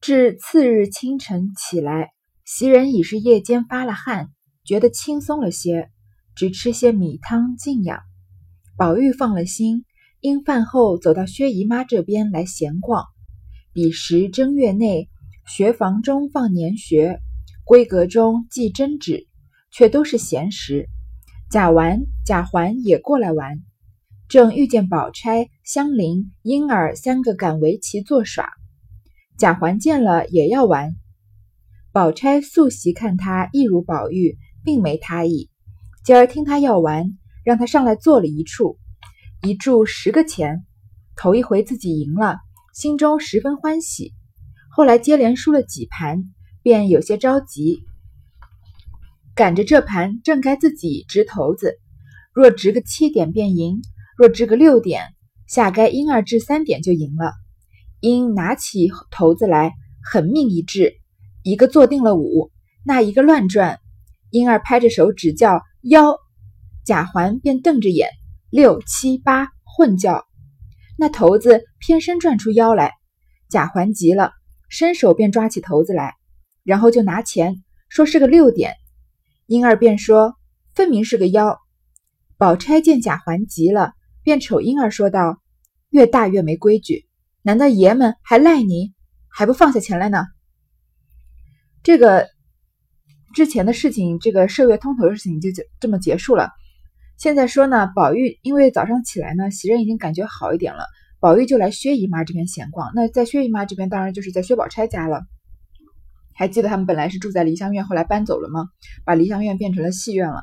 至次日清晨起来，袭人已是夜间发了汗，觉得轻松了些，只吃些米汤静养。宝玉放了心，因饭后走到薛姨妈这边来闲逛。彼时正月内，学房中放年学，闺阁中记针纸，却都是闲时。贾纨、贾环也过来玩，正遇见宝钗、香菱、莺儿三个赶围棋作耍。贾环见了也要玩，宝钗素习看他一如宝玉，并没他意。今儿听他要玩，让他上来坐了一处，一注十个钱。头一回自己赢了，心中十分欢喜。后来接连输了几盘，便有些着急。赶着这盘正该自己掷骰子，若掷个七点便赢，若掷个六点，下该婴儿掷三点就赢了。因拿起骰子来，狠命一掷，一个坐定了五，那一个乱转。婴儿拍着手指叫幺，贾环便瞪着眼，六七八混叫，那骰子偏身转出幺来。贾环急了，伸手便抓起骰子来，然后就拿钱说是个六点。婴儿便说：“分明是个妖。”宝钗见贾环急了，便瞅婴儿说道：“越大越没规矩，难道爷们还赖你，还不放下钱来呢？”这个之前的事情，这个麝月通头的事情就这么结束了。现在说呢，宝玉因为早上起来呢，袭人已经感觉好一点了，宝玉就来薛姨妈这边闲逛。那在薛姨妈这边，当然就是在薛宝钗家了。还记得他们本来是住在梨香院，后来搬走了吗？把梨香院变成了戏院了。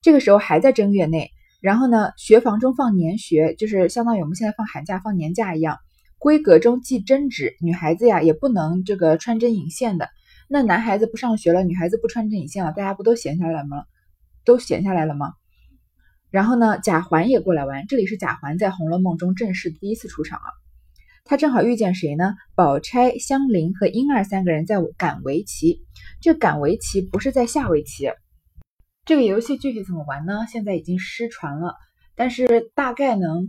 这个时候还在正月内，然后呢，学房中放年学，就是相当于我们现在放寒假、放年假一样。闺阁中系针纸，女孩子呀也不能这个穿针引线的。那男孩子不上学了，女孩子不穿针引线了，大家不都闲下来吗？都闲下来了吗？然后呢，贾环也过来玩。这里是贾环在《红楼梦》中正式第一次出场啊。他正好遇见谁呢？宝钗、香菱和莺儿三个人在赶围棋。这赶围棋不是在下围棋。这个游戏具体怎么玩呢？现在已经失传了，但是大概能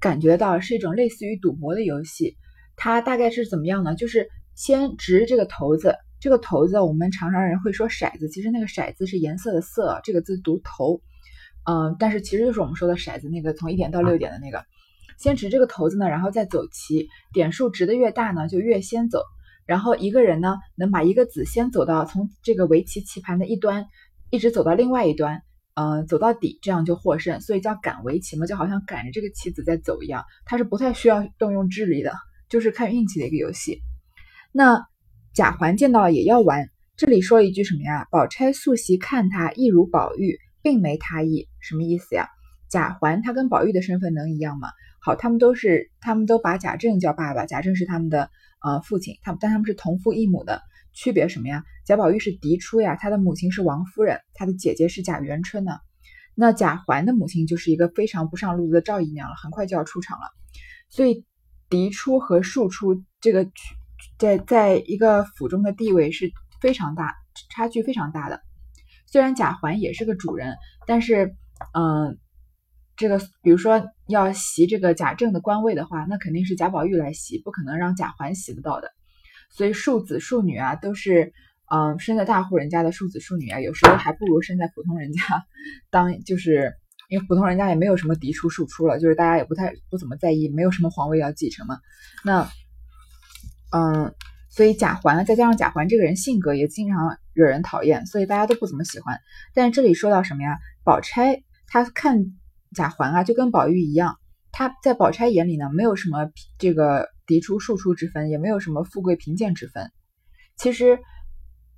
感觉到是一种类似于赌博的游戏。它大概是怎么样呢？就是先掷这个骰子，这个骰子我们常常人会说骰子，其实那个骰子是颜色的色，这个字读头，嗯，但是其实就是我们说的骰子，那个从一点到六点的那个。先掷这个骰子呢，然后再走棋，点数值的越大呢，就越先走。然后一个人呢，能把一个子先走到从这个围棋棋盘的一端，一直走到另外一端，嗯，走到底，这样就获胜。所以叫赶围棋嘛，就好像赶着这个棋子在走一样。它是不太需要动用智力的，就是看运气的一个游戏。那贾环见到也要玩，这里说了一句什么呀？宝钗素习看他一如宝玉，并没他意，什么意思呀？贾环他跟宝玉的身份能一样吗？好，他们都是，他们都把贾政叫爸爸，贾政是他们的呃父亲，他们但他们是同父异母的，区别什么呀？贾宝玉是嫡出呀，他的母亲是王夫人，他的姐姐是贾元春呢。那贾环的母亲就是一个非常不上路的赵姨娘了，很快就要出场了。所以嫡出和庶出这个在在一个府中的地位是非常大，差距非常大的。虽然贾环也是个主人，但是嗯。这个，比如说要袭这个贾政的官位的话，那肯定是贾宝玉来袭，不可能让贾环袭得到的。所以庶子庶女啊，都是嗯生在大户人家的庶子庶女啊，有时候还不如生在普通人家当，就是因为普通人家也没有什么嫡出庶出了，就是大家也不太不怎么在意，没有什么皇位要继承嘛。那嗯，所以贾环再加上贾环这个人性格也经常惹人讨厌，所以大家都不怎么喜欢。但是这里说到什么呀？宝钗她看。贾环啊，就跟宝玉一样，他在宝钗眼里呢，没有什么这个嫡出庶出之分，也没有什么富贵贫贱之分。其实，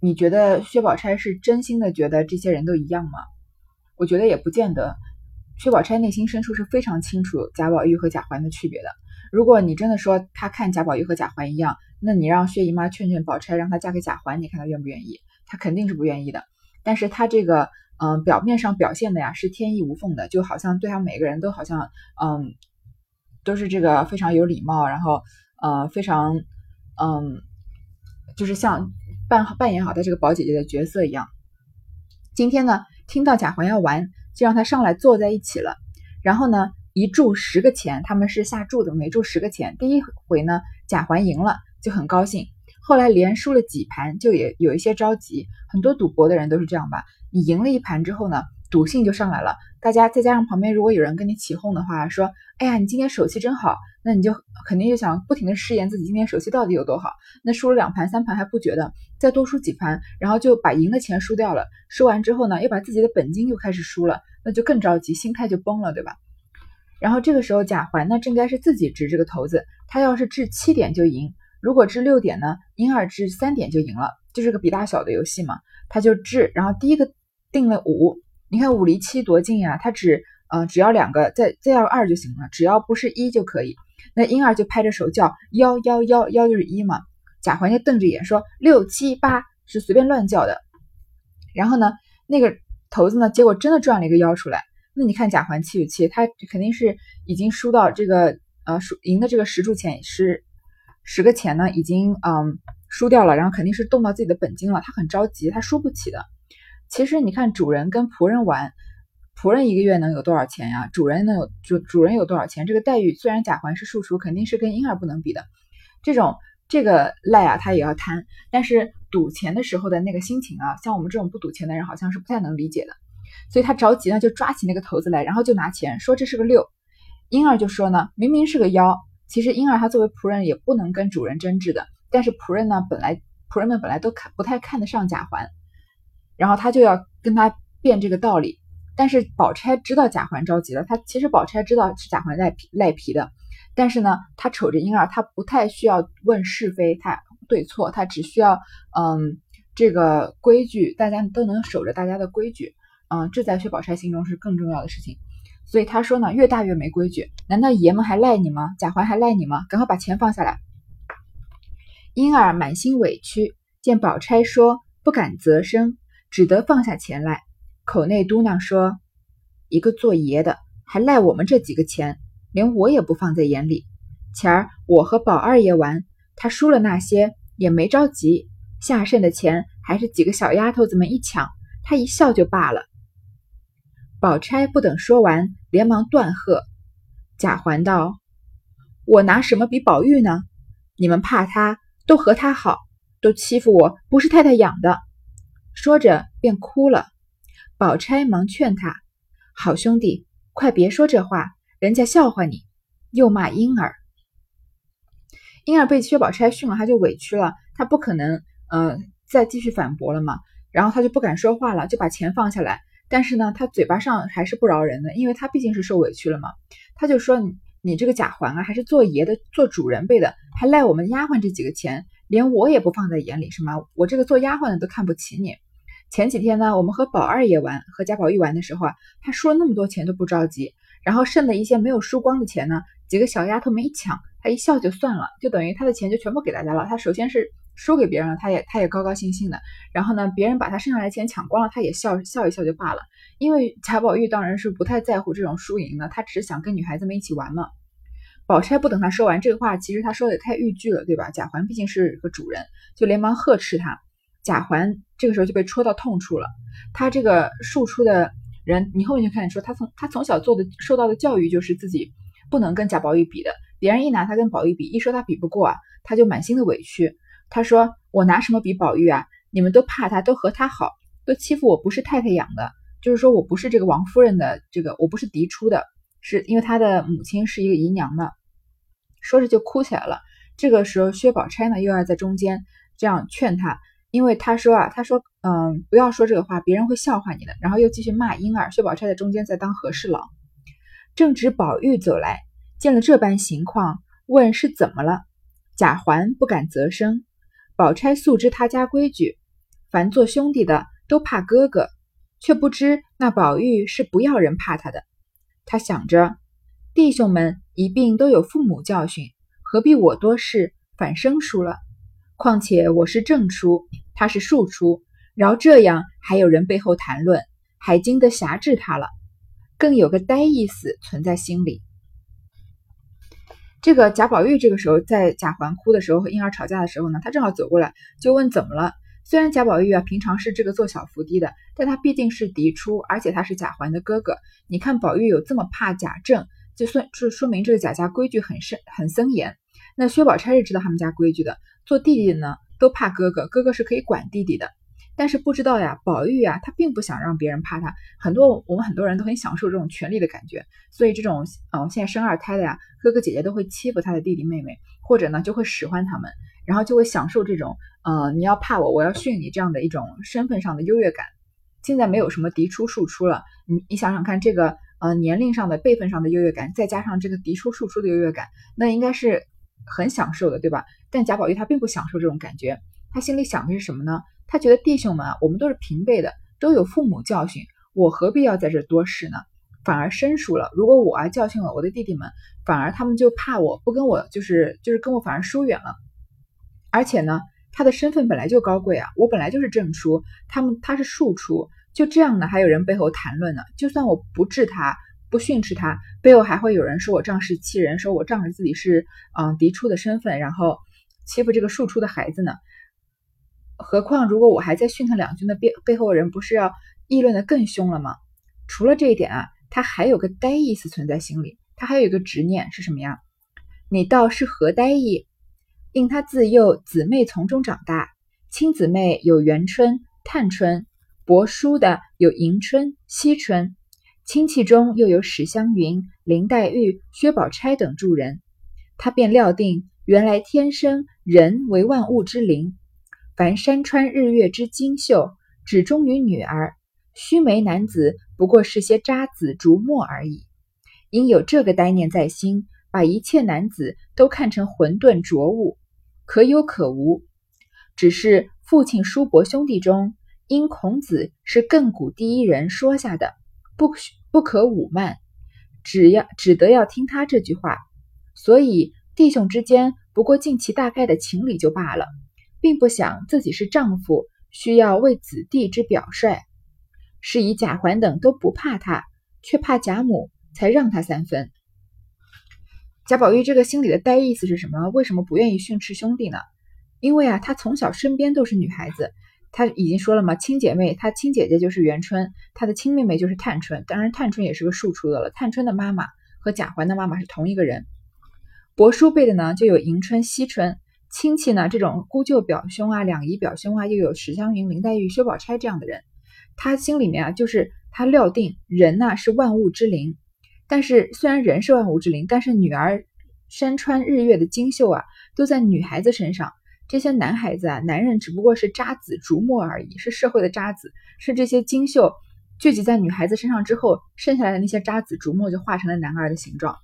你觉得薛宝钗是真心的觉得这些人都一样吗？我觉得也不见得。薛宝钗内心深处是非常清楚贾宝玉和贾环的区别的。如果你真的说他看贾宝玉和贾环一样，那你让薛姨妈劝劝宝钗，让她嫁给贾环，你看她愿不愿意？她肯定是不愿意的。但是她这个。嗯，表面上表现的呀是天衣无缝的，就好像对她每个人都好像，嗯，都是这个非常有礼貌，然后呃非常嗯，就是像扮扮演好她这个宝姐姐的角色一样。今天呢，听到贾环要玩，就让他上来坐在一起了。然后呢，一注十个钱，他们是下注的，每注十个钱。第一回呢，贾环赢了，就很高兴。后来连输了几盘，就也有一些着急。很多赌博的人都是这样吧？你赢了一盘之后呢，赌性就上来了。大家再加上旁边如果有人跟你起哄的话，说：“哎呀，你今天手气真好。”那你就肯定就想不停的试验自己今天手气到底有多好。那输了两盘三盘还不觉得，再多输几盘，然后就把赢的钱输掉了。输完之后呢，又把自己的本金又开始输了，那就更着急，心态就崩了，对吧？然后这个时候贾环呢，正该是自己掷这个骰子，他要是掷七点就赢，如果掷六点呢，婴儿掷三点就赢了，就是个比大小的游戏嘛。他就掷，然后第一个定了五，你看五离七多近呀，他只呃只要两个，再再要二就行了，只要不是一就可以。那婴儿就拍着手叫幺幺幺幺就是一嘛，贾环就瞪着眼说六七八是随便乱叫的。然后呢，那个骰子呢，结果真的转了一个幺出来。那你看贾环气不气？他肯定是已经输到这个呃输赢的这个十注钱十十个钱呢，已经嗯输掉了，然后肯定是动到自己的本金了。他很着急，他输不起的。其实你看主人跟仆人玩，仆人一个月能有多少钱呀？主人能有主主人有多少钱？这个待遇虽然贾环是庶出，肯定是跟婴儿不能比的。这种这个赖啊，他也要贪，但是赌钱的时候的那个心情啊，像我们这种不赌钱的人，好像是不太能理解的。所以他着急呢，就抓起那个骰子来，然后就拿钱说这是个六。婴儿就说呢，明明是个幺。其实婴儿他作为仆人也不能跟主人争执的，但是仆人呢，本来仆人们本来都看不太看得上贾环，然后他就要跟他辩这个道理。但是宝钗知道贾环着急了，她其实宝钗知道是贾环赖皮赖皮的，但是呢，她瞅着婴儿，她不太需要问是非，他对错，他只需要嗯这个规矩，大家都能守着大家的规矩。嗯，这在薛宝钗心中是更重要的事情，所以她说呢，越大越没规矩。难道爷们还赖你吗？贾环还赖你吗？赶快把钱放下来。婴儿满心委屈，见宝钗说不敢责声，只得放下钱来，口内嘟囔说：“一个做爷的还赖我们这几个钱，连我也不放在眼里。前儿我和宝二爷玩，他输了那些也没着急，下剩的钱还是几个小丫头子们一抢，他一笑就罢了。”宝钗不等说完，连忙断喝。贾环道：“我拿什么比宝玉呢？你们怕他，都和他好，都欺负我，不是太太养的。”说着便哭了。宝钗忙劝他：“好兄弟，快别说这话，人家笑话你。”又骂婴儿。婴儿被薛宝钗训了，他就委屈了，他不可能嗯再继续反驳了嘛，然后他就不敢说话了，就把钱放下来。但是呢，他嘴巴上还是不饶人的，因为他毕竟是受委屈了嘛。他就说：“你你这个贾环啊，还是做爷的、做主人辈的，还赖我们丫鬟这几个钱，连我也不放在眼里，是吗？我这个做丫鬟的都看不起你。前几天呢，我们和宝二爷玩，和贾宝玉玩的时候啊，他输了那么多钱都不着急，然后剩的一些没有输光的钱呢，几个小丫头们一抢，他一笑就算了，就等于他的钱就全部给大家了。他首先是。”输给别人了，他也他也高高兴兴的。然后呢，别人把他剩下来的钱抢光了，他也笑笑一笑就罢了。因为贾宝玉当然是不太在乎这种输赢的，他只想跟女孩子们一起玩嘛。宝钗不等他说完这个话，其实他说的也太欲拒了，对吧？贾环毕竟是个主人，就连忙呵斥他。贾环这个时候就被戳到痛处了。他这个庶出的人，你后面就看见说，他从他从小做的受到的教育就是自己不能跟贾宝玉比的。别人一拿他跟宝玉比，一说他比不过啊，他就满心的委屈。他说：“我拿什么比宝玉啊？你们都怕他，都和他好，都欺负我，不是太太养的。就是说我不是这个王夫人的这个，我不是嫡出的，是因为他的母亲是一个姨娘嘛。”说着就哭起来了。这个时候，薛宝钗呢又要在中间这样劝他，因为他说啊，他说：“嗯，不要说这个话，别人会笑话你的。”然后又继续骂婴儿。薛宝钗在中间在当和事佬。正值宝玉走来，见了这般情况，问是怎么了？贾环不敢责声。宝钗素知他家规矩，凡做兄弟的都怕哥哥，却不知那宝玉是不要人怕他的。他想着，弟兄们一并都有父母教训，何必我多事反生疏了？况且我是正出，他是庶出，饶这样还有人背后谈论，还经得辖制他了，更有个呆意思存在心里。这个贾宝玉这个时候在贾环哭的时候和婴儿吵架的时候呢，他正好走过来就问怎么了。虽然贾宝玉啊平常是这个做小伏低的，但他毕竟是嫡出，而且他是贾环的哥哥。你看宝玉有这么怕贾政，就算就说明这个贾家规矩很深很森严。那薛宝钗是知道他们家规矩的，做弟弟的呢都怕哥哥，哥哥是可以管弟弟的。但是不知道呀，宝玉啊，他并不想让别人怕他。很多我们很多人都很享受这种权力的感觉，所以这种呃现在生二胎的呀，哥哥姐姐都会欺负他的弟弟妹妹，或者呢就会使唤他们，然后就会享受这种呃你要怕我，我要训你这样的一种身份上的优越感。现在没有什么嫡出庶出了，你你想想看，这个呃年龄上的辈分上的优越感，再加上这个嫡出庶出的优越感，那应该是很享受的，对吧？但贾宝玉他并不享受这种感觉，他心里想的是什么呢？他觉得弟兄们啊，我们都是平辈的，都有父母教训，我何必要在这多事呢？反而生疏了。如果我啊教训了我的弟弟们，反而他们就怕我不跟我，就是就是跟我反而疏远了。而且呢，他的身份本来就高贵啊，我本来就是正出，他们他是庶出，就这样呢，还有人背后谈论呢。就算我不治他，不训斥他，背后还会有人说我仗势欺人，说我仗着自己是嗯嫡出的身份，然后欺负这个庶出的孩子呢。何况，如果我还在训他两句，那背背后人不是要议论的更凶了吗？除了这一点啊，他还有个呆意思存在心里，他还有一个执念是什么呀？你倒是何呆意？因他自幼姊妹从中长大，亲姊妹有元春、探春，伯叔的有迎春、惜春，亲戚中又有史湘云、林黛玉、薛宝钗等诸人，他便料定原来天生人为万物之灵。凡山川日月之精秀，只忠于女儿；须眉男子不过是些渣滓竹墨而已。因有这个呆念在心，把一切男子都看成混沌浊物，可有可无。只是父亲叔伯兄弟中，因孔子是亘古第一人说下的，不不可侮慢，只要只得要听他这句话。所以弟兄之间不过尽其大概的情理就罢了。并不想自己是丈夫，需要为子弟之表率，是以贾环等都不怕他，却怕贾母，才让他三分。贾宝玉这个心里的呆意思是什么？为什么不愿意训斥兄弟呢？因为啊，他从小身边都是女孩子，他已经说了嘛，亲姐妹，他亲姐姐就是元春，他的亲妹妹就是探春，当然探春也是个庶出的了。探春的妈妈和贾环的妈妈是同一个人。伯叔辈的呢，就有迎春、惜春。亲戚呢？这种姑舅表兄啊，两姨表兄啊，又有史湘云、林黛玉、薛宝钗这样的人，他心里面啊，就是他料定人呐是万物之灵。但是虽然人是万物之灵，但是女儿山川日月的精秀啊，都在女孩子身上。这些男孩子啊，男人只不过是渣滓、逐末而已，是社会的渣滓，是这些精秀聚集在女孩子身上之后，剩下来的那些渣滓、逐末就化成了男儿的形状。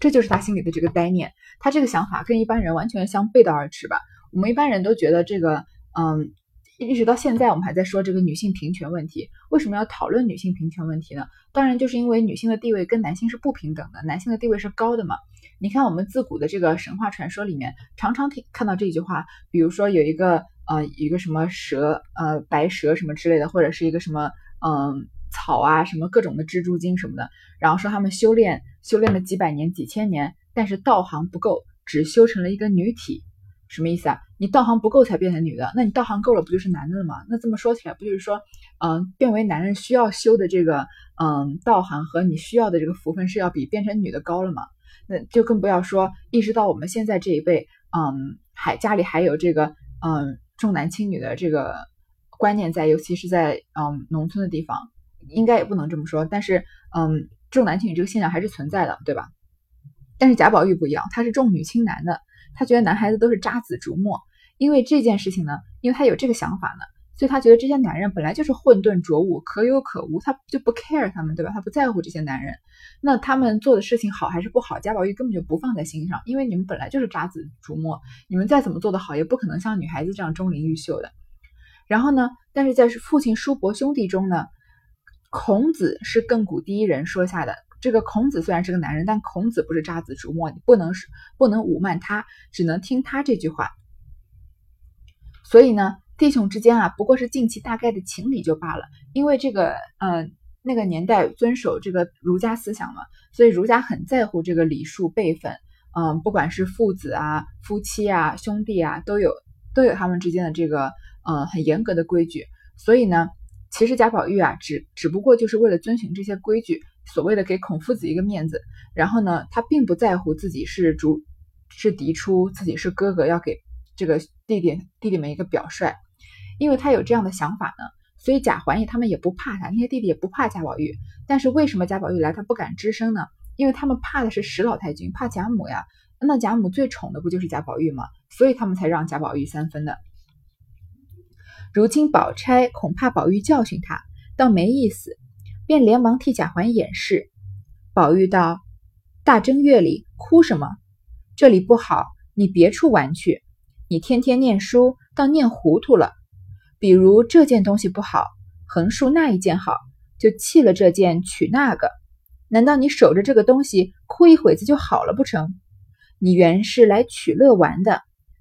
这就是他心里的这个呆念，他这个想法跟一般人完全相背道而驰吧。我们一般人都觉得这个，嗯，一直到现在我们还在说这个女性平权问题。为什么要讨论女性平权问题呢？当然就是因为女性的地位跟男性是不平等的，男性的地位是高的嘛。你看我们自古的这个神话传说里面，常常听看到这句话，比如说有一个呃一个什么蛇，呃白蛇什么之类的，或者是一个什么嗯。草啊，什么各种的蜘蛛精什么的，然后说他们修炼修炼了几百年、几千年，但是道行不够，只修成了一个女体，什么意思啊？你道行不够才变成女的，那你道行够了不就是男的了吗？那这么说起来，不就是说，嗯，变为男人需要修的这个，嗯，道行和你需要的这个福分是要比变成女的高了吗？那就更不要说一直到我们现在这一辈，嗯，还家里还有这个，嗯，重男轻女的这个观念在，尤其是在嗯农村的地方。应该也不能这么说，但是，嗯，重男轻女这个现象还是存在的，对吧？但是贾宝玉不一样，他是重女轻男的，他觉得男孩子都是渣滓竹墨。因为这件事情呢，因为他有这个想法呢，所以他觉得这些男人本来就是混沌浊物，可有可无，他就不 care 他们，对吧？他不在乎这些男人，那他们做的事情好还是不好，贾宝玉根本就不放在心上，因为你们本来就是渣子竹墨，你们再怎么做的好，也不可能像女孩子这样钟灵毓秀的。然后呢，但是在父亲叔伯兄弟中呢。孔子是亘古第一人说下的。这个孔子虽然是个男人，但孔子不是渣子竹墨，你不能是不能侮慢他，只能听他这句话。所以呢，弟兄之间啊，不过是尽其大概的情理就罢了。因为这个，嗯，那个年代遵守这个儒家思想嘛，所以儒家很在乎这个礼数辈分。嗯，不管是父子啊、夫妻啊、兄弟啊，都有都有他们之间的这个，嗯，很严格的规矩。所以呢。其实贾宝玉啊，只只不过就是为了遵循这些规矩，所谓的给孔夫子一个面子。然后呢，他并不在乎自己是主是嫡出，自己是哥哥，要给这个弟弟弟弟们一个表率。因为他有这样的想法呢，所以贾环也他们也不怕他，那些弟弟也不怕贾宝玉。但是为什么贾宝玉来他不敢吱声呢？因为他们怕的是史老太君，怕贾母呀。那贾母最宠的不就是贾宝玉吗？所以他们才让贾宝玉三分的。如今宝钗恐怕宝玉教训他，倒没意思，便连忙替贾环掩饰。宝玉道：“大正月里哭什么？这里不好，你别处玩去。你天天念书，倒念糊涂了。”比如这件东西不好，横竖那一件好，就弃了这件取那个。难道你守着这个东西哭一会子就好了不成？你原是来取乐玩的，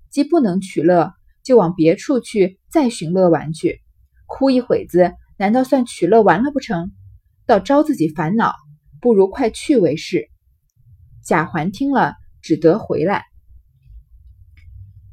既不能取乐，就往别处去再寻乐玩去。哭一会子，难道算取乐完了不成？倒招自己烦恼，不如快去为是。贾环听了，只得回来。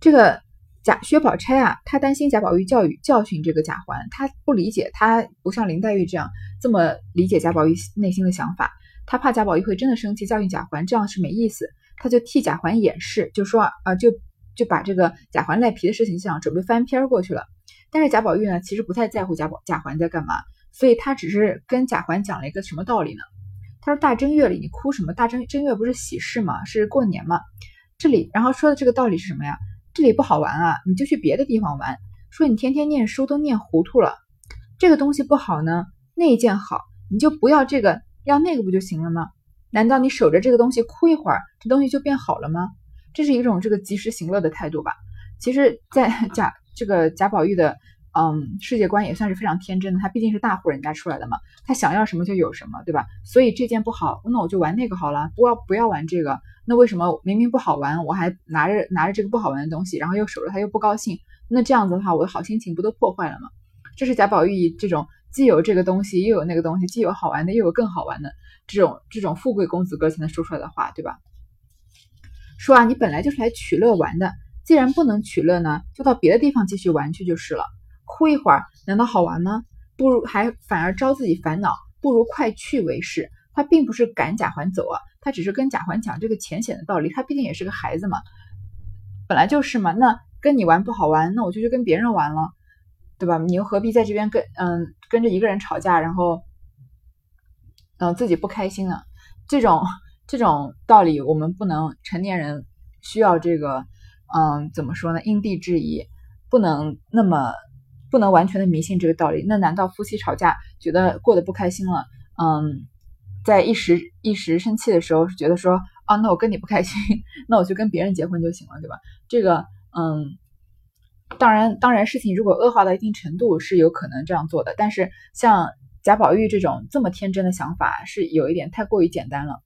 这个。贾薛宝钗啊，她担心贾宝玉教育教训这个贾环，她不理解，她不像林黛玉这样这么理解贾宝玉内心的想法，她怕贾宝玉会真的生气教训贾环，这样是没意思，她就替贾环掩饰，就说啊，就就把这个贾环赖皮的事情想准备翻篇过去了。但是贾宝玉呢，其实不太在乎贾宝贾环在干嘛，所以他只是跟贾环讲了一个什么道理呢？他说大正月里你哭什么？大正正月不是喜事吗？是过年吗？这里然后说的这个道理是什么呀？这里不好玩啊，你就去别的地方玩。说你天天念书都念糊涂了，这个东西不好呢，那一件好，你就不要这个，要那个不就行了吗？难道你守着这个东西哭一会儿，这东西就变好了吗？这是一种这个及时行乐的态度吧？其实，在贾这个贾宝玉的。嗯，世界观也算是非常天真的。他毕竟是大户人家出来的嘛，他想要什么就有什么，对吧？所以这件不好，那我就玩那个好了。不要不要玩这个，那为什么明明不好玩，我还拿着拿着这个不好玩的东西，然后又守着它又不高兴？那这样子的话，我的好心情不都破坏了吗？这是贾宝玉这种既有这个东西又有那个东西，既有好玩的又有更好玩的这种这种富贵公子哥才能说出来的话，对吧？说啊，你本来就是来取乐玩的，既然不能取乐呢，就到别的地方继续玩去就是了。哭一会儿，难道好玩吗？不如还反而招自己烦恼，不如快去为是。他并不是赶贾环走啊，他只是跟贾环讲这个浅显的道理。他毕竟也是个孩子嘛，本来就是嘛。那跟你玩不好玩，那我就去跟别人玩了，对吧？你又何必在这边跟嗯跟着一个人吵架，然后嗯自己不开心呢？这种这种道理，我们不能成年人需要这个嗯怎么说呢？因地制宜，不能那么。不能完全的迷信这个道理，那难道夫妻吵架觉得过得不开心了，嗯，在一时一时生气的时候，是觉得说啊，那我跟你不开心，那我就跟别人结婚就行了，对吧？这个，嗯，当然，当然，事情如果恶化到一定程度，是有可能这样做的。但是像贾宝玉这种这么天真的想法，是有一点太过于简单了。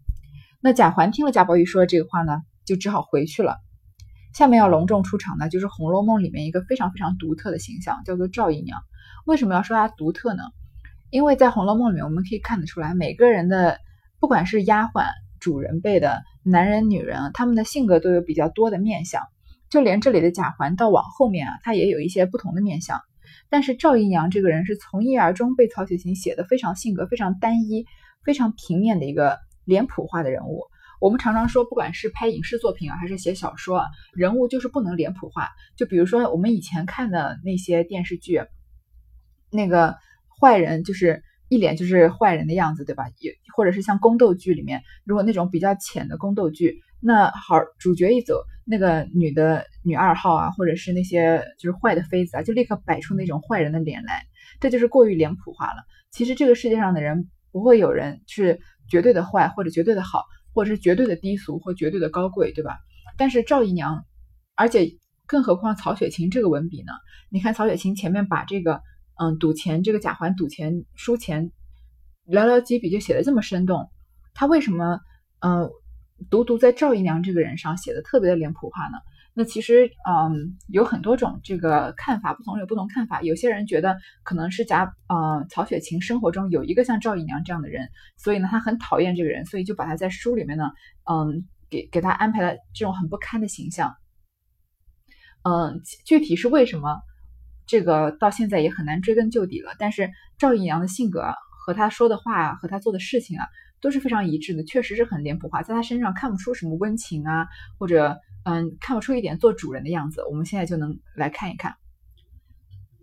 那贾环听了贾宝玉说的这个话呢，就只好回去了。下面要隆重出场的，就是《红楼梦》里面一个非常非常独特的形象，叫做赵姨娘。为什么要说她独特呢？因为在《红楼梦》里面，我们可以看得出来，每个人的不管是丫鬟、主人辈的男人、女人，他们的性格都有比较多的面相。就连这里的贾环，到往后面啊，他也有一些不同的面相。但是赵姨娘这个人是从一而终被曹雪芹写的非常性格非常单一、非常平面的一个脸谱化的人物。我们常常说，不管是拍影视作品啊，还是写小说，人物就是不能脸谱化。就比如说我们以前看的那些电视剧，那个坏人就是一脸就是坏人的样子，对吧？也或者是像宫斗剧里面，如果那种比较浅的宫斗剧，那好，主角一走，那个女的女二号啊，或者是那些就是坏的妃子啊，就立刻摆出那种坏人的脸来，这就是过于脸谱化了。其实这个世界上的人不会有人是绝对的坏或者绝对的好。或者是绝对的低俗或绝对的高贵，对吧？但是赵姨娘，而且更何况曹雪芹这个文笔呢？你看曹雪芹前面把这个嗯赌钱这个贾环赌钱输钱寥寥几笔就写的这么生动，他为什么嗯独独在赵姨娘这个人上写的特别的脸谱化呢？那其实，嗯，有很多种这个看法，不同有不同看法。有些人觉得可能是贾，呃，曹雪芹生活中有一个像赵姨娘这样的人，所以呢，他很讨厌这个人，所以就把他在书里面呢，嗯，给给他安排了这种很不堪的形象。嗯，具体是为什么，这个到现在也很难追根究底了。但是赵姨娘的性格和她说的话和她做的事情啊，都是非常一致的，确实是很脸谱化，在她身上看不出什么温情啊，或者。嗯，看不出一点做主人的样子。我们现在就能来看一看。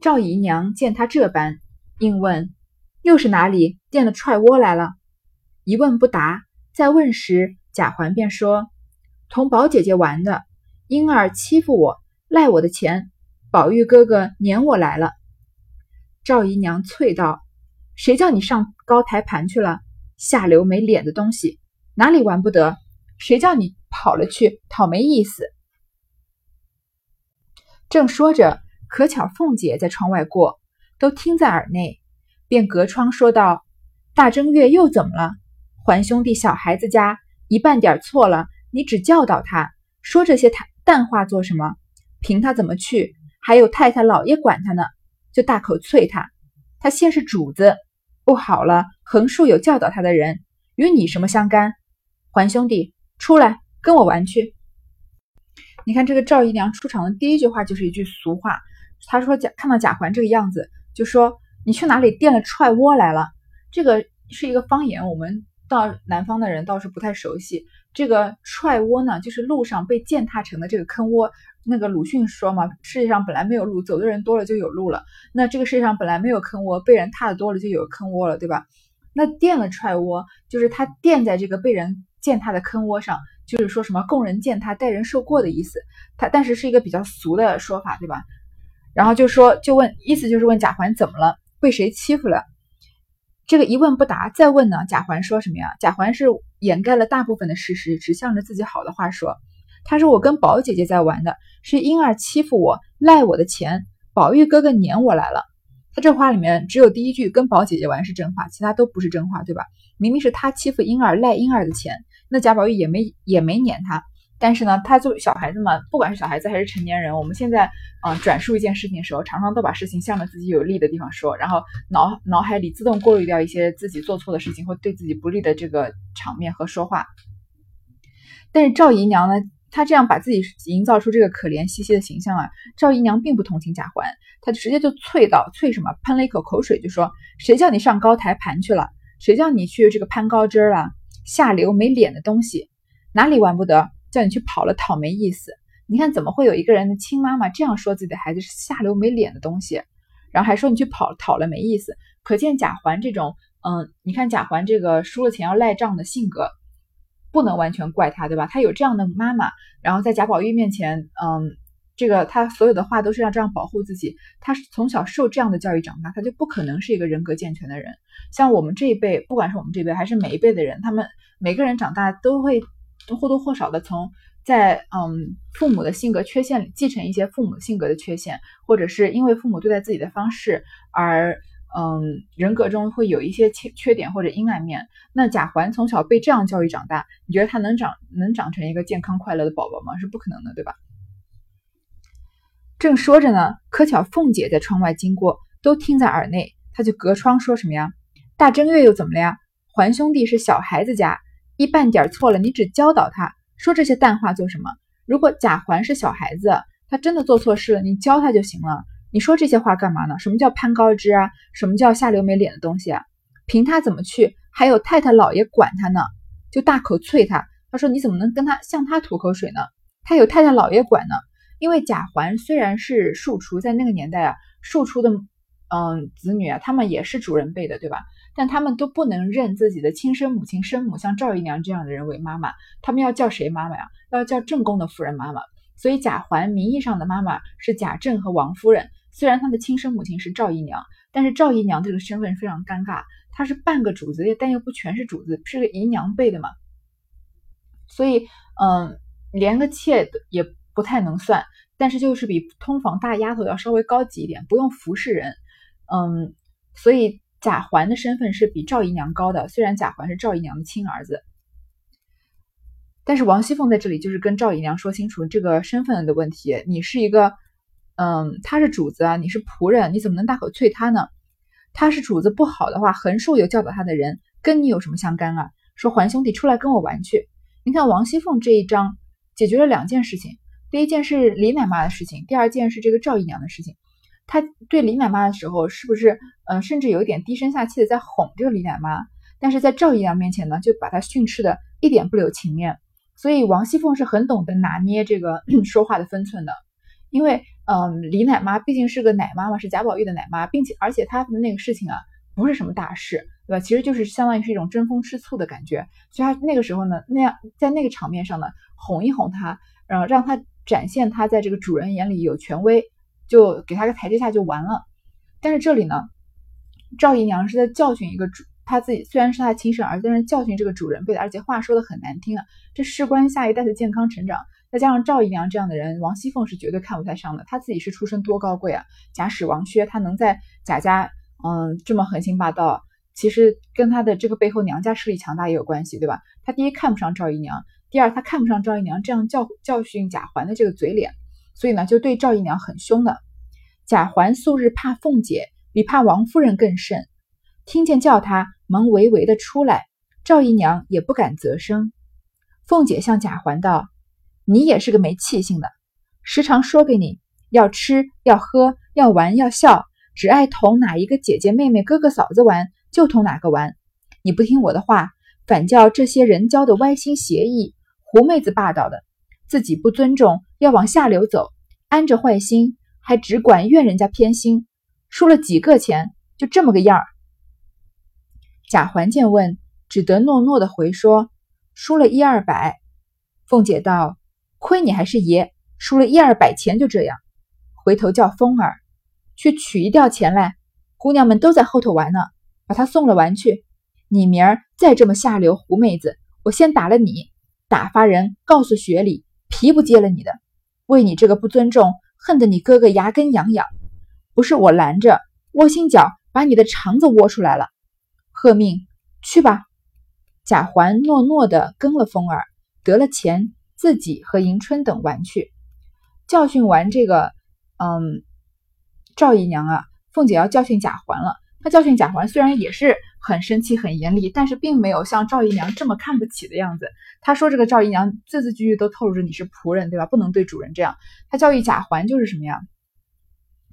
赵姨娘见他这般，应问：“又是哪里垫了踹窝来了？”一问不答。再问时，贾环便说：“同宝姐姐玩的，婴儿欺负我，赖我的钱，宝玉哥哥撵我来了。”赵姨娘啐道：“谁叫你上高台盘去了？下流没脸的东西，哪里玩不得？谁叫你跑了去讨没意思？”正说着。可巧凤姐在窗外过，都听在耳内，便隔窗说道：“大正月又怎么了？还兄弟小孩子家一半点错了，你只教导他，说这些淡淡话做什么？凭他怎么去？还有太太老爷管他呢，就大口啐他。他先是主子，不好了，横竖有教导他的人，与你什么相干？环兄弟，出来跟我玩去。”你看这个赵姨娘出场的第一句话就是一句俗话。她说贾看到贾环这个样子，就说你去哪里垫了踹窝来了？这个是一个方言，我们到南方的人倒是不太熟悉。这个踹窝呢，就是路上被践踏成的这个坑窝。那个鲁迅说嘛，世界上本来没有路，走的人多了就有路了。那这个世界上本来没有坑窝，被人踏的多了就有坑窝了，对吧？那垫了踹窝，就是他垫在这个被人践踏的坑窝上，就是说什么供人践踏，待人受过的意思。他但是是一个比较俗的说法，对吧？然后就说，就问，意思就是问贾环怎么了，被谁欺负了？这个一问不答，再问呢？贾环说什么呀？贾环是掩盖了大部分的事实，只向着自己好的话说。他说：“我跟宝姐姐在玩的，是婴儿欺负我，赖我的钱，宝玉哥哥撵我来了。”他这话里面只有第一句跟宝姐姐玩是真话，其他都不是真话，对吧？明明是他欺负婴儿，赖婴儿的钱，那贾宝玉也没也没撵他。但是呢，他作为小孩子嘛，不管是小孩子还是成年人，我们现在嗯转述一件事情的时候，常常都把事情向着自己有利的地方说，然后脑脑海里自动过滤掉一些自己做错的事情或对自己不利的这个场面和说话。但是赵姨娘呢，她这样把自己营造出这个可怜兮兮的形象啊，赵姨娘并不同情贾环，她直接就啐道：“啐什么？喷了一口口水，就说谁叫你上高台盘去了？谁叫你去这个攀高枝了？下流没脸的东西，哪里玩不得？”叫你去跑了讨没意思，你看怎么会有一个人的亲妈妈这样说自己的孩子是下流没脸的东西，然后还说你去跑讨了没意思，可见贾环这种，嗯，你看贾环这个输了钱要赖账的性格，不能完全怪他，对吧？他有这样的妈妈，然后在贾宝玉面前，嗯，这个他所有的话都是要这样保护自己，他是从小受这样的教育长大，他就不可能是一个人格健全的人。像我们这一辈，不管是我们这一辈还是每一辈的人，他们每个人长大都会。或多或少的从在嗯父母的性格缺陷里继承一些父母性格的缺陷，或者是因为父母对待自己的方式而嗯人格中会有一些缺缺点或者阴暗面。那贾环从小被这样教育长大，你觉得他能长能长成一个健康快乐的宝宝吗？是不可能的，对吧？正说着呢，可巧凤姐在窗外经过，都听在耳内，她就隔窗说什么呀？大正月又怎么了呀？环兄弟是小孩子家。一半点错了，你只教导他说这些淡话做什么？如果贾环是小孩子，他真的做错事了，你教他就行了。你说这些话干嘛呢？什么叫攀高枝啊？什么叫下流没脸的东西啊？凭他怎么去？还有太太老爷管他呢，就大口啐他。他说你怎么能跟他向他吐口水呢？他有太太老爷管呢。因为贾环虽然是庶出，在那个年代啊，庶出的嗯子女啊，他们也是主人辈的，对吧？但他们都不能认自己的亲生母亲生母像赵姨娘这样的人为妈妈，他们要叫谁妈妈呀？要叫正宫的夫人妈妈。所以贾环名义上的妈妈是贾政和王夫人，虽然他的亲生母亲是赵姨娘，但是赵姨娘这个身份非常尴尬，她是半个主子，但又不全是主子，是个姨娘辈的嘛。所以，嗯，连个妾也不太能算，但是就是比通房大丫头要稍微高级一点，不用服侍人。嗯，所以。贾环的身份是比赵姨娘高的，虽然贾环是赵姨娘的亲儿子，但是王熙凤在这里就是跟赵姨娘说清楚这个身份的问题。你是一个，嗯，他是主子啊，你是仆人，你怎么能大口啐他呢？他是主子不好的话，横竖有教导他的人，跟你有什么相干啊？说还兄弟出来跟我玩去。你看王熙凤这一章解决了两件事情，第一件是李奶妈的事情，第二件是这个赵姨娘的事情。他对李奶妈的时候，是不是嗯，甚至有一点低声下气的在哄这个李奶妈？但是在赵姨娘面前呢，就把她训斥的一点不留情面。所以王熙凤是很懂得拿捏这个 说话的分寸的。因为，嗯，李奶妈毕竟是个奶妈嘛，是贾宝玉的奶妈，并且而且她的那个事情啊，不是什么大事，对吧？其实就是相当于是一种争风吃醋的感觉。所以她那个时候呢，那样在那个场面上呢，哄一哄她，然后让她展现她在这个主人眼里有权威，就给她个台阶下就完了。但是这里呢，赵姨娘是在教训一个主，她自己虽然是她亲生儿子，但是教训这个主人辈的，而且话说的很难听啊，这事关下一代的健康成长。再加上赵姨娘这样的人，王熙凤是绝对看不太上的。她自己是出身多高贵啊，贾史王薛，她能在贾家，嗯，这么横行霸道，其实跟她的这个背后娘家势力强大也有关系，对吧？她第一看不上赵姨娘，第二她看不上赵姨娘这样教教训贾环的这个嘴脸，所以呢，就对赵姨娘很凶的。贾环素日怕凤姐，比怕王夫人更甚，听见叫他，忙唯唯的出来，赵姨娘也不敢啧声。凤姐向贾环道。你也是个没气性的，时常说给你要吃要喝要玩要笑，只爱同哪一个姐姐妹妹哥哥嫂子玩就同哪个玩。你不听我的话，反叫这些人教的歪心邪意、狐妹子霸道的，自己不尊重要往下流走，安着坏心，还只管怨人家偏心，输了几个钱就这么个样儿。贾环见问，只得诺诺的回说输了一二百。凤姐道。亏你还是爷，输了一二百钱就这样。回头叫风儿去取一吊钱来，姑娘们都在后头玩呢，把他送了玩去。你明儿再这么下流狐妹子，我先打了你，打发人告诉雪里，皮不接了你的。为你这个不尊重，恨得你哥哥牙根痒痒。不是我拦着，窝心脚把你的肠子窝出来了。贺命去吧。贾环诺诺的跟了风儿，得了钱。自己和迎春等玩去，教训完这个，嗯，赵姨娘啊，凤姐要教训贾环了。她教训贾环虽然也是很生气、很严厉，但是并没有像赵姨娘这么看不起的样子。她说这个赵姨娘字字句句都透露着你是仆人，对吧？不能对主人这样。她教育贾环就是什么呀？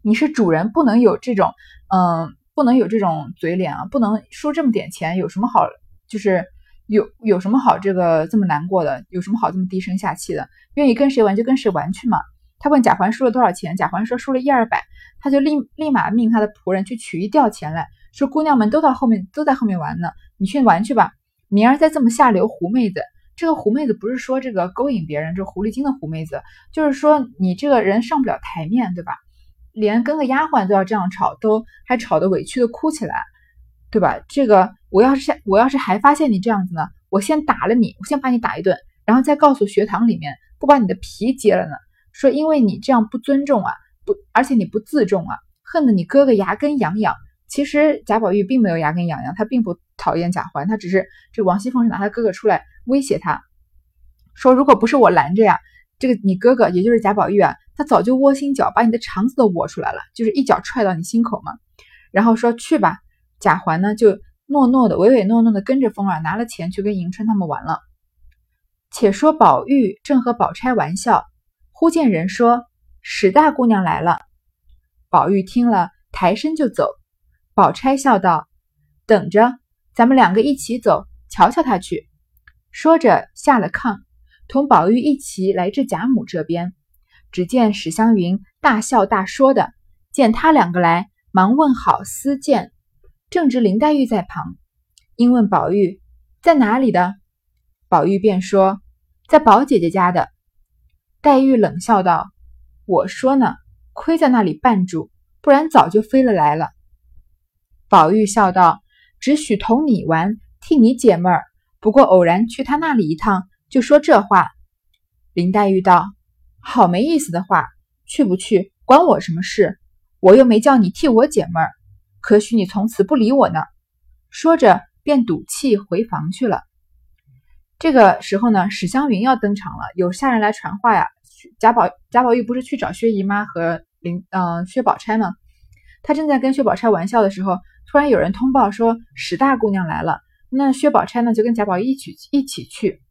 你是主人，不能有这种，嗯，不能有这种嘴脸啊，不能输这么点钱，有什么好，就是。有有什么好这个这么难过的？有什么好这么低声下气的？愿意跟谁玩就跟谁玩去嘛。他问贾环输了多少钱，贾环说输了一二百，他就立立马命他的仆人去取一吊钱来说，姑娘们都到后面都在后面玩呢，你去玩去吧。明儿再这么下流狐妹子，这个狐妹子不是说这个勾引别人，这狐狸精的狐妹子，就是说你这个人上不了台面，对吧？连跟个丫鬟都要这样吵，都还吵得委屈的哭起来。对吧？这个我要是我要是还发现你这样子呢，我先打了你，我先把你打一顿，然后再告诉学堂里面不把你的皮揭了呢。说因为你这样不尊重啊，不，而且你不自重啊，恨得你哥哥牙根痒痒。其实贾宝玉并没有牙根痒痒，他并不讨厌贾环，他只是这王熙凤是拿他哥哥出来威胁他，说如果不是我拦着呀，这个你哥哥也就是贾宝玉啊，他早就窝心脚把你的肠子都窝出来了，就是一脚踹到你心口嘛。然后说去吧。贾环呢，就诺诺的、唯唯诺诺的跟着风儿，拿了钱去跟迎春他们玩了。且说宝玉正和宝钗玩笑，忽见人说：“史大姑娘来了。”宝玉听了，抬身就走。宝钗笑道：“等着，咱们两个一起走，瞧瞧她去。”说着下了炕，同宝玉一起来至贾母这边。只见史湘云大笑大说的，见他两个来，忙问好私见。正值林黛玉在旁，因问宝玉在哪里的，宝玉便说在宝姐姐家的。黛玉冷笑道：“我说呢，亏在那里绊住，不然早就飞了来了。”宝玉笑道：“只许同你玩，替你解闷儿。不过偶然去他那里一趟，就说这话。”林黛玉道：“好没意思的话，去不去关我什么事？我又没叫你替我解闷儿。”可许你从此不理我呢？说着，便赌气回房去了。这个时候呢，史湘云要登场了，有下人来传话呀。贾宝贾宝玉不是去找薛姨妈和林嗯薛宝钗吗？他正在跟薛宝钗玩笑的时候，突然有人通报说史大姑娘来了。那薛宝钗呢，就跟贾宝玉一起一起去，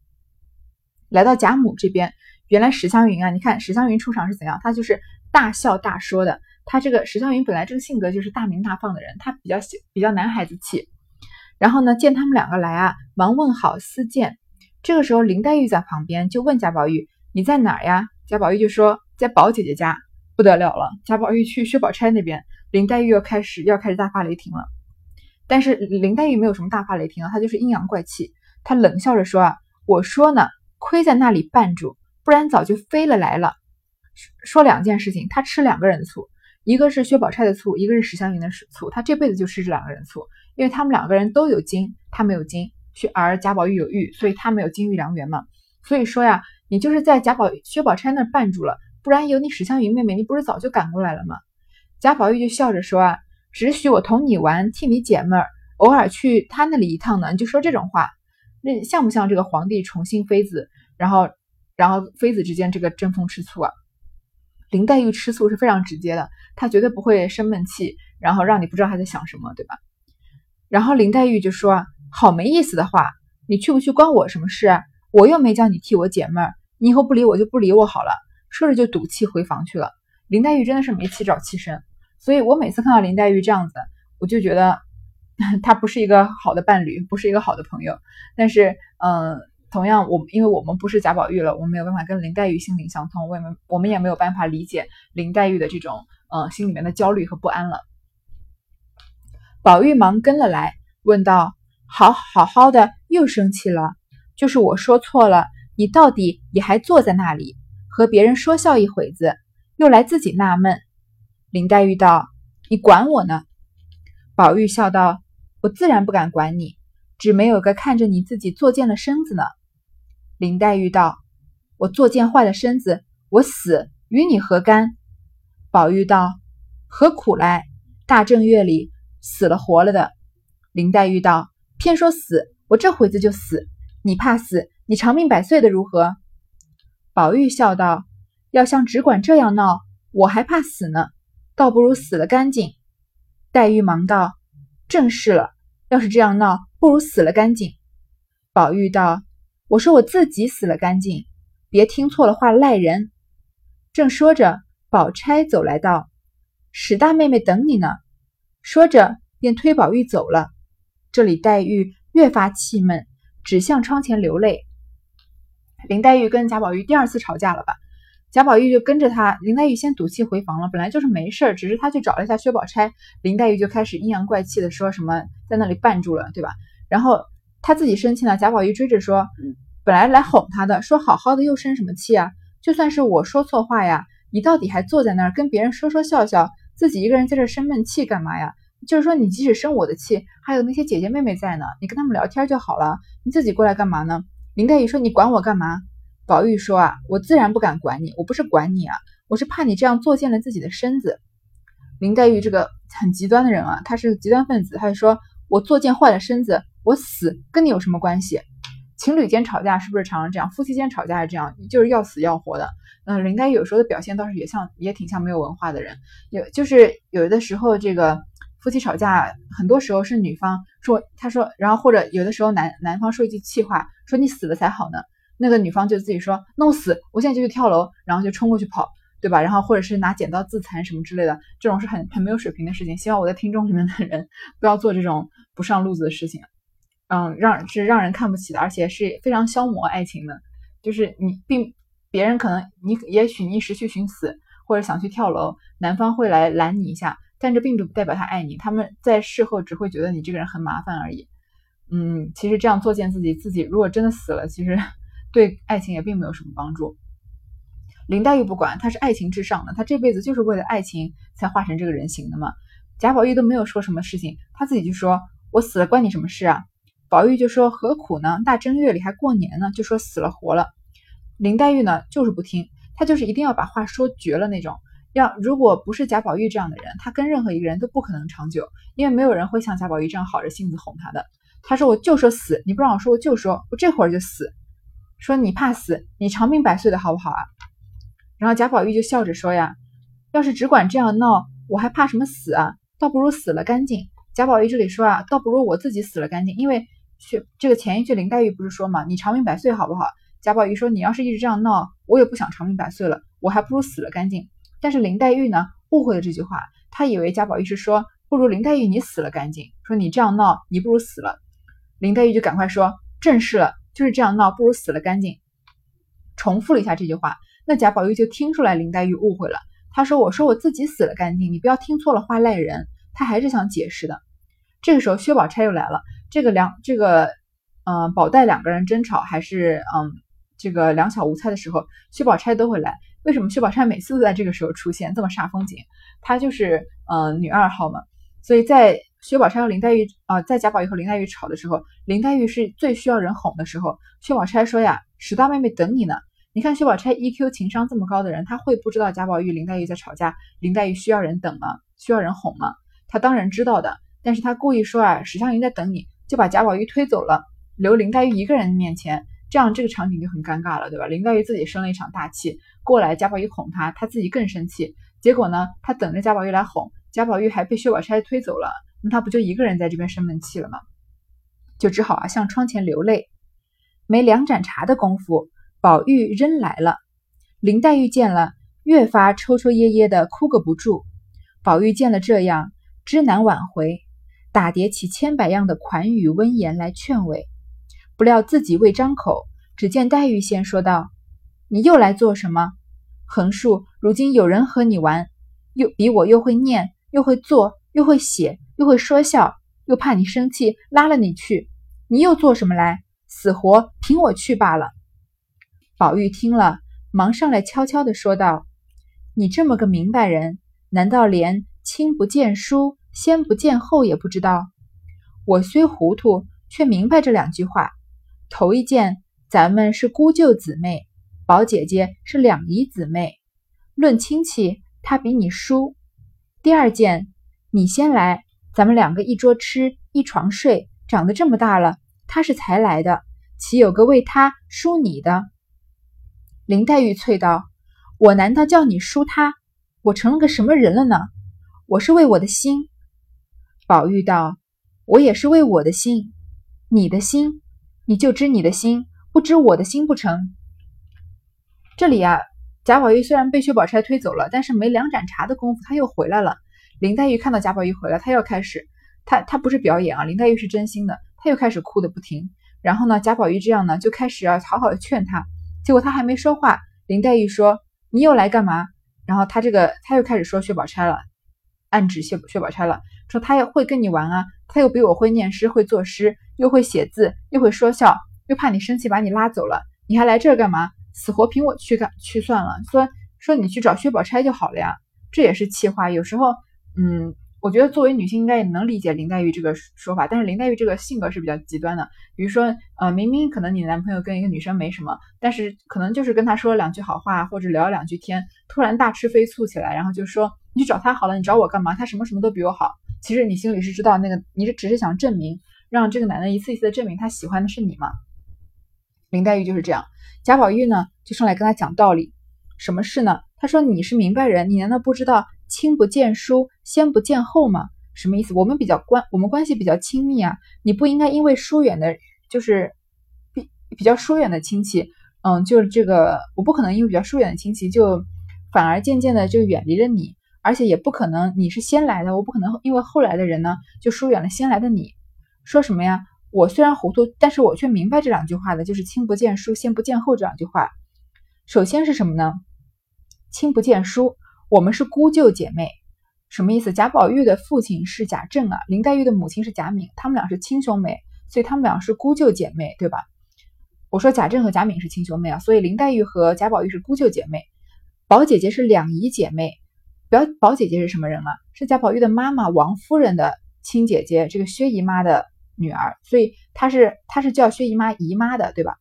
来到贾母这边。原来史湘云啊，你看史湘云出场是怎样？她就是大笑大说的。他这个史湘云本来这个性格就是大明大放的人，他比较喜比较男孩子气。然后呢，见他们两个来啊，忙问好私见。这个时候，林黛玉在旁边就问贾宝玉：“你在哪儿呀？”贾宝玉就说：“在宝姐姐家。”不得了了，贾宝玉去薛宝钗那边，林黛玉又开始要开始大发雷霆了。但是林黛玉没有什么大发雷霆啊，她就是阴阳怪气，她冷笑着说：“啊，我说呢，亏在那里绊住，不然早就飞了来了。”说两件事情，她吃两个人的醋，一个是薛宝钗的醋，一个是史湘云的醋，她这辈子就吃这两个人醋，因为他们两个人都有金，她没有金，薛而贾宝玉有玉，所以他没有金玉良缘嘛。所以说呀，你就是在贾宝薛宝钗那绊住了。不然有你史湘云妹妹，你不是早就赶过来了吗？贾宝玉就笑着说啊，只许我同你玩，替你解闷儿，偶尔去他那里一趟呢，你就说这种话，那像不像这个皇帝宠幸妃子，然后然后妃子之间这个争风吃醋啊？林黛玉吃醋是非常直接的，她绝对不会生闷气，然后让你不知道她在想什么，对吧？然后林黛玉就说啊，好没意思的话，你去不去关我什么事啊？我又没叫你替我解闷儿，你以后不理我就不理我好了。说着就赌气回房去了。林黛玉真的是没气找气生，所以我每次看到林黛玉这样子，我就觉得 她不是一个好的伴侣，不是一个好的朋友。但是，嗯，同样我因为我们不是贾宝玉了，我们没有办法跟林黛玉心灵相通，我们我们也没有办法理解林黛玉的这种嗯心里面的焦虑和不安了。宝玉忙跟了来，问道：“好好好的又生气了？就是我说错了，你到底也还坐在那里？”和别人说笑一会子，又来自己纳闷。林黛玉道：“你管我呢？”宝玉笑道：“我自然不敢管你，只没有个看着你自己作贱了身子呢。”林黛玉道：“我作贱坏了身子，我死与你何干？”宝玉道：“何苦来？大正月里死了活了的。”林黛玉道：“偏说死，我这会子就死。你怕死，你长命百岁的如何？”宝玉笑道：“要像只管这样闹，我还怕死呢，倒不如死了干净。”黛玉忙道：“正是了，要是这样闹，不如死了干净。”宝玉道：“我说我自己死了干净，别听错了话赖人。”正说着，宝钗走来道：“史大妹妹等你呢。”说着便推宝玉走了。这里黛玉越发气闷，只向窗前流泪。林黛玉跟贾宝玉第二次吵架了吧？贾宝玉就跟着他，林黛玉先赌气回房了。本来就是没事儿，只是他去找了一下薛宝钗，林黛玉就开始阴阳怪气的说什么在那里绊住了，对吧？然后他自己生气了，贾宝玉追着说，本来来哄他的，说好好的又生什么气啊？就算是我说错话呀，你到底还坐在那儿跟别人说说笑笑，自己一个人在这生闷气干嘛呀？就是说你即使生我的气，还有那些姐姐妹妹在呢，你跟他们聊天就好了，你自己过来干嘛呢？林黛玉说：“你管我干嘛？”宝玉说：“啊，我自然不敢管你，我不是管你啊，我是怕你这样作践了自己的身子。”林黛玉这个很极端的人啊，她是极端分子，她就说：“我作践坏了身子，我死跟你有什么关系？”情侣间吵架是不是常常这样？夫妻间吵架是这样，就是要死要活的。嗯，林黛玉有时候的表现倒是也像，也挺像没有文化的人。有就是有的时候这个。夫妻吵架，很多时候是女方说，他说，然后或者有的时候男男方说一句气话，说你死了才好呢，那个女方就自己说，那我死，我现在就去跳楼，然后就冲过去跑，对吧？然后或者是拿剪刀自残什么之类的，这种是很很没有水平的事情。希望我在听众里面的人 不要做这种不上路子的事情，嗯，让是让人看不起的，而且是非常消磨爱情的。就是你并别人可能你也许你一时去寻死，或者想去跳楼，男方会来拦你一下。但这并不代表他爱你，他们在事后只会觉得你这个人很麻烦而已。嗯，其实这样作践自己，自己如果真的死了，其实 对爱情也并没有什么帮助。林黛玉不管，她是爱情至上的，她这辈子就是为了爱情才化成这个人形的嘛。贾宝玉都没有说什么事情，他自己就说：“我死了关你什么事啊？”宝玉就说：“何苦呢？大正月里还过年呢，就说死了活了。”林黛玉呢，就是不听，她就是一定要把话说绝了那种。要如果不是贾宝玉这样的人，她跟任何一个人都不可能长久，因为没有人会像贾宝玉这样好着性子哄她的。她说：“我就说死，你不让我说，我就说，我这会儿就死。说你怕死，你长命百岁的好不好啊？”然后贾宝玉就笑着说：“呀，要是只管这样闹，我还怕什么死啊？倒不如死了干净。”贾宝玉这里说啊，倒不如我自己死了干净，因为去这个前一句林黛玉不是说嘛，你长命百岁好不好？贾宝玉说：“你要是一直这样闹，我也不想长命百岁了，我还不如死了干净。”但是林黛玉呢误会了这句话，她以为贾宝玉是说不如林黛玉你死了干净，说你这样闹，你不如死了。林黛玉就赶快说正是了，就是这样闹，不如死了干净。重复了一下这句话，那贾宝玉就听出来林黛玉误会了。他说：“我说我自己死了干净，你不要听错了话赖人。”他还是想解释的。这个时候，薛宝钗又来了。这个两这个，嗯，宝黛两个人争吵，还是嗯，这个两小无猜的时候，薛宝钗都会来。为什么薛宝钗每次都在这个时候出现，这么煞风景？她就是嗯女二号嘛。所以在薛宝钗和林黛玉啊，在贾宝玉和林黛玉吵的时候，林黛玉是最需要人哄的时候。薛宝钗说呀：“史大妹妹等你呢。”你看薛宝钗 EQ 情商这么高的人，她会不知道贾宝玉、林黛玉在吵架，林黛玉需要人等吗？需要人哄吗？她当然知道的，但是她故意说啊，史湘云在等你，就把贾宝玉推走了，留林黛玉一个人面前，这样这个场景就很尴尬了，对吧？林黛玉自己生了一场大气，过来贾宝玉哄她，她自己更生气，结果呢，她等着贾宝玉来哄，贾宝玉还被薛宝钗推走了，那她不就一个人在这边生闷气了吗？就只好啊向窗前流泪，没两盏茶的功夫。宝玉仍来了，林黛玉见了，越发抽抽噎噎的哭个不住。宝玉见了这样，知难挽回，打叠起千百样的款语温言来劝慰，不料自己未张口，只见黛玉先说道：“你又来做什么？横竖如今有人和你玩，又比我又会念，又会做，又会写，又会说笑，又怕你生气，拉了你去，你又做什么来？死活凭我去罢了。”宝玉听了，忙上来悄悄地说道：“你这么个明白人，难道连亲不见书，先不见后也不知道？我虽糊涂，却明白这两句话。头一件，咱们是姑舅姊妹，宝姐姐是两姨姊妹，论亲戚，她比你叔。第二件，你先来，咱们两个一桌吃，一床睡，长得这么大了，她是才来的，岂有个为她输你的？”林黛玉啐道：“我难道叫你输他？我成了个什么人了呢？我是为我的心。”宝玉道：“我也是为我的心。你的心，你就知你的心，不知我的心不成？”这里啊，贾宝玉虽然被薛宝钗推走了，但是没两盏茶的功夫，他又回来了。林黛玉看到贾宝玉回来，她又开始，她她不是表演啊，林黛玉是真心的，她又开始哭的不停。然后呢，贾宝玉这样呢，就开始要好好的劝她。结果他还没说话，林黛玉说：“你又来干嘛？”然后他这个他又开始说薛宝钗了，暗指薛薛宝钗了，说他也会跟你玩啊，他又比我会念诗，会作诗，又会写字，又会说笑，又怕你生气把你拉走了，你还来这儿干嘛？死活凭我去干去算了，说说你去找薛宝钗就好了呀，这也是气话。有时候，嗯。我觉得作为女性应该也能理解林黛玉这个说法，但是林黛玉这个性格是比较极端的。比如说，呃，明明可能你男朋友跟一个女生没什么，但是可能就是跟她说了两句好话或者聊了两句天，突然大吃飞醋起来，然后就说你去找他好了，你找我干嘛？他什么什么都比我好。其实你心里是知道那个，你是只是想证明，让这个男的一次一次的证明他喜欢的是你嘛？林黛玉就是这样。贾宝玉呢，就上来跟他讲道理，什么事呢？他说你是明白人，你难道不知道？亲不见疏，先不见后吗？什么意思？我们比较关，我们关系比较亲密啊，你不应该因为疏远的，就是比比较疏远的亲戚，嗯，就是这个，我不可能因为比较疏远的亲戚就反而渐渐的就远离了你，而且也不可能你是先来的，我不可能因为后来的人呢就疏远了先来的你。说什么呀？我虽然糊涂，但是我却明白这两句话的，就是亲不见疏，先不见后这两句话。首先是什么呢？亲不见疏。我们是姑舅姐妹，什么意思？贾宝玉的父亲是贾政啊，林黛玉的母亲是贾敏，他们俩是亲兄妹，所以他们俩是姑舅姐妹，对吧？我说贾政和贾敏是亲兄妹啊，所以林黛玉和贾宝玉是姑舅姐妹，宝姐姐是两姨姐妹。表宝姐姐是什么人啊？是贾宝玉的妈妈王夫人的亲姐姐，这个薛姨妈的女儿，所以她是她是叫薛姨妈姨妈的，对吧？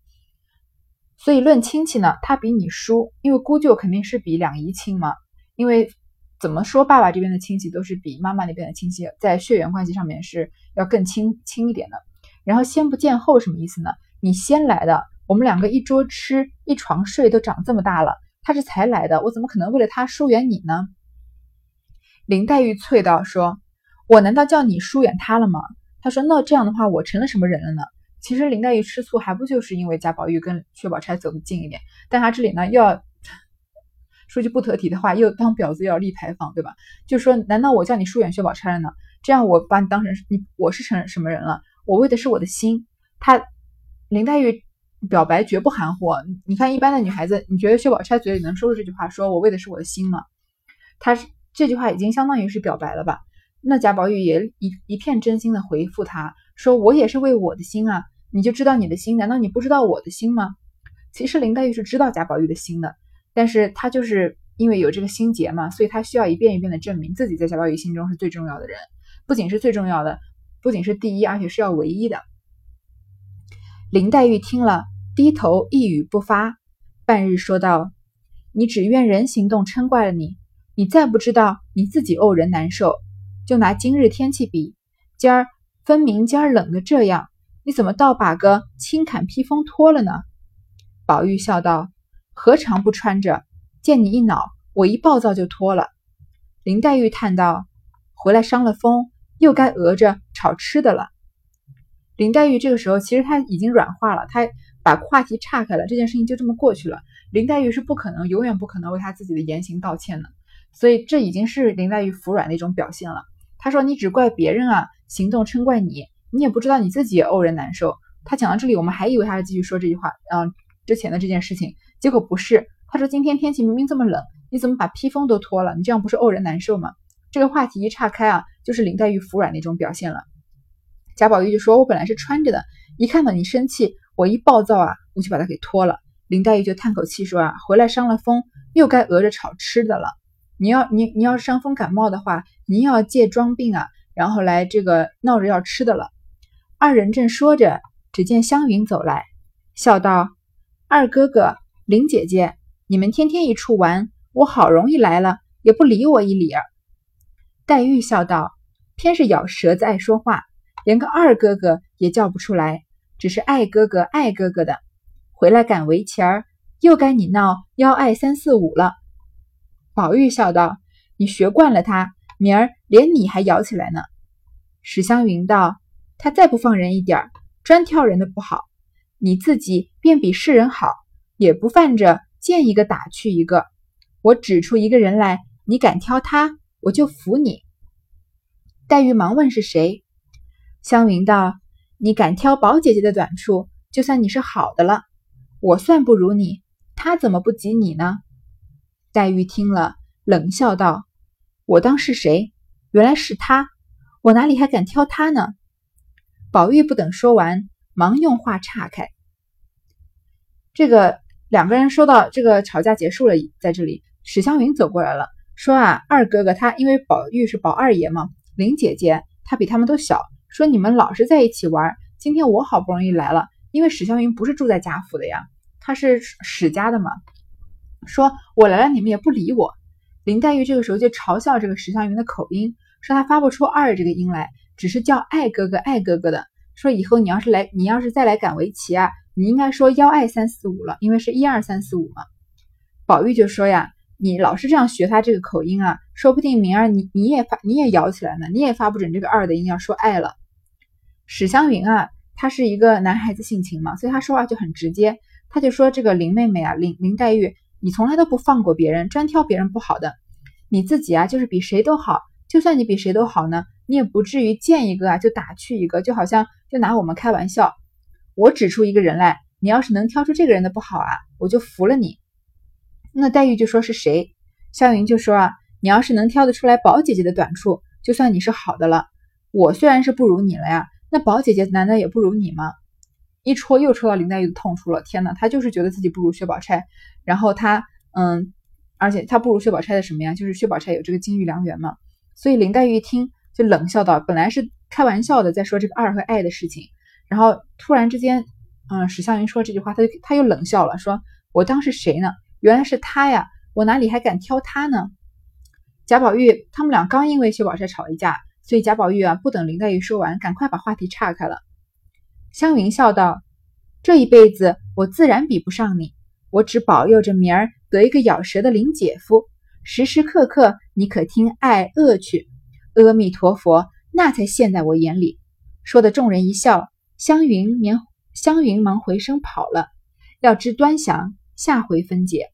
所以论亲戚呢，她比你叔，因为姑舅肯定是比两姨亲嘛。因为怎么说，爸爸这边的亲戚都是比妈妈那边的亲戚在血缘关系上面是要更亲亲一点的。然后先不见后什么意思呢？你先来的，我们两个一桌吃一床睡都长这么大了，他是才来的，我怎么可能为了他疏远你呢？林黛玉啐道：“说我难道叫你疏远他了吗？”他说：“那这样的话，我成了什么人了呢？”其实林黛玉吃醋还不就是因为贾宝玉跟薛宝钗走得近一点，但他这里呢又要。说句不得体的话，又当婊子又要立牌坊，对吧？就说，难道我叫你疏远薛宝钗了呢？这样我把你当成你，我是成什么人了？我为的是我的心。他林黛玉表白绝不含糊。你看，一般的女孩子，你觉得薛宝钗嘴里能说出这句话，说我为的是我的心吗？她是这句话已经相当于是表白了吧？那贾宝玉也一一片真心的回复他说：“我也是为我的心啊，你就知道你的心，难道你不知道我的心吗？”其实林黛玉是知道贾宝玉的心的，但是她就是因为有这个心结嘛，所以她需要一遍一遍的证明自己在贾宝玉心中是最重要的人，不仅是最重要的，不仅是第一，而且是要唯一的。林黛玉听了，低头一语不发，半日说道：“你只怨人行动嗔怪了你，你再不知道你自己怄人难受。就拿今日天气比，今儿分明今儿冷的这样，你怎么倒把个轻坎披风脱了呢？”宝玉笑道：“何尝不穿着？见你一恼，我一暴躁就脱了。”林黛玉叹道：“回来伤了风，又该讹着炒吃的了。”林黛玉这个时候其实她已经软化了，她把话题岔开了，这件事情就这么过去了。林黛玉是不可能，永远不可能为她自己的言行道歉的，所以这已经是林黛玉服软的一种表现了。她说：“你只怪别人啊，行动嗔怪你，你也不知道你自己也怄人难受。”她讲到这里，我们还以为她是继续说这句话，嗯，之前的这件事情，结果不是。她说：“今天天气明明这么冷，你怎么把披风都脱了？你这样不是怄人难受吗？”这个话题一岔开啊，就是林黛玉服软的一种表现了。贾宝玉就说：“我本来是穿着的，一看到你生气，我一暴躁啊，我就把它给脱了。”林黛玉就叹口气说：“啊，回来伤了风，又该讹着炒吃的了。你要你你要伤风感冒的话，你要借装病啊，然后来这个闹着要吃的了。”二人正说着，只见湘云走来，笑道：“二哥哥，林姐姐，你们天天一处玩，我好容易来了，也不理我一理儿。”黛玉笑道：“偏是咬舌子爱说话。”连个二哥哥也叫不出来，只是爱哥哥爱哥哥的。回来赶围棋儿，又该你闹幺爱三四五了。宝玉笑道：“你学惯了他，明儿连你还咬起来呢。”史湘云道：“他再不放人一点，专挑人的不好。你自己便比世人好，也不犯着见一个打去一个。我指出一个人来，你敢挑他，我就服你。”黛玉忙问是谁。湘云道：“你敢挑宝姐姐的短处，就算你是好的了。我算不如你，她怎么不及你呢？”黛玉听了，冷笑道：“我当是谁？原来是他，我哪里还敢挑他呢？”宝玉不等说完，忙用话岔开。这个两个人说到这个吵架结束了，在这里，史湘云走过来了，说：“啊，二哥哥他因为宝玉是宝二爷嘛，林姐姐她比他们都小。”说你们老是在一起玩，今天我好不容易来了，因为史湘云不是住在贾府的呀，她是史家的嘛。说我来了，你们也不理我。林黛玉这个时候就嘲笑这个史湘云的口音，说她发不出二这个音来，只是叫爱哥哥爱哥哥的。说以后你要是来，你要是再来赶围棋啊，你应该说幺爱三四五了，因为是一二三四五嘛。宝玉就说呀，你老是这样学他这个口音啊，说不定明儿你你也发你也摇起来呢，你也发不准这个二的音，要说爱了。史湘云啊，他是一个男孩子性情嘛，所以他说话就很直接。他就说：“这个林妹妹啊，林林黛玉，你从来都不放过别人，专挑别人不好的。你自己啊，就是比谁都好。就算你比谁都好呢，你也不至于见一个啊就打去一个，就好像就拿我们开玩笑。我指出一个人来，你要是能挑出这个人的不好啊，我就服了你。”那黛玉就说是谁？湘云就说啊：“你要是能挑得出来宝姐姐的短处，就算你是好的了。我虽然是不如你了呀。”那宝姐姐难道也不如你吗？一戳又戳到林黛玉的痛处了。天呐，她就是觉得自己不如薛宝钗，然后他，嗯，而且他不如薛宝钗的什么呀？就是薛宝钗有这个金玉良缘嘛。所以林黛玉一听就冷笑道：“本来是开玩笑的，在说这个二和爱的事情，然后突然之间，嗯，史湘云说这句话，他就他又冷笑了，说我当是谁呢？原来是他呀，我哪里还敢挑他呢？”贾宝玉他们俩刚因为薛宝钗吵一架。所以贾宝玉啊，不等林黛玉说完，赶快把话题岔开了。湘云笑道：“这一辈子我自然比不上你，我只保佑着明儿得一个咬舌的林姐夫，时时刻刻你可听爱恶去。阿弥陀佛，那才现在我眼里。”说的众人一笑，湘云忙湘云忙回身跑了。要知端详，下回分解。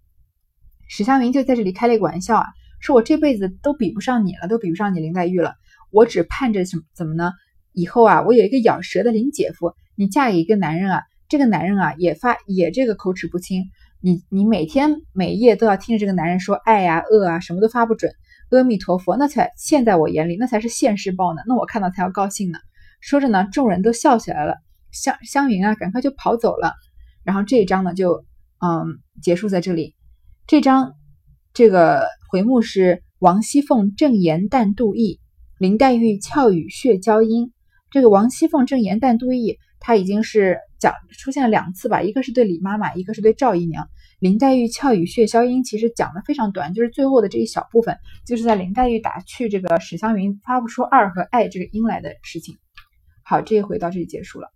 史湘云就在这里开了一个玩笑啊，说我这辈子都比不上你了，都比不上你林黛玉了。我只盼着什怎么呢？以后啊，我有一个咬舌的林姐夫，你嫁给一个男人啊，这个男人啊也发也这个口齿不清，你你每天每夜都要听着这个男人说爱呀恶啊什么都发不准，阿弥陀佛，那才现在我眼里那才是现世报呢，那我看到才要高兴呢。说着呢，众人都笑起来了，香香云啊赶快就跑走了。然后这一章呢就嗯结束在这里，这章这个回目是王熙凤正言淡度意。林黛玉俏语血娇音，这个王熙凤正言淡度意，她已经是讲出现了两次吧，一个是对李妈妈，一个是对赵姨娘。林黛玉俏语血消音其实讲的非常短，就是最后的这一小部分，就是在林黛玉打趣这个史湘云发不出二和爱这个音来的事情。好，这一回到这里结束了。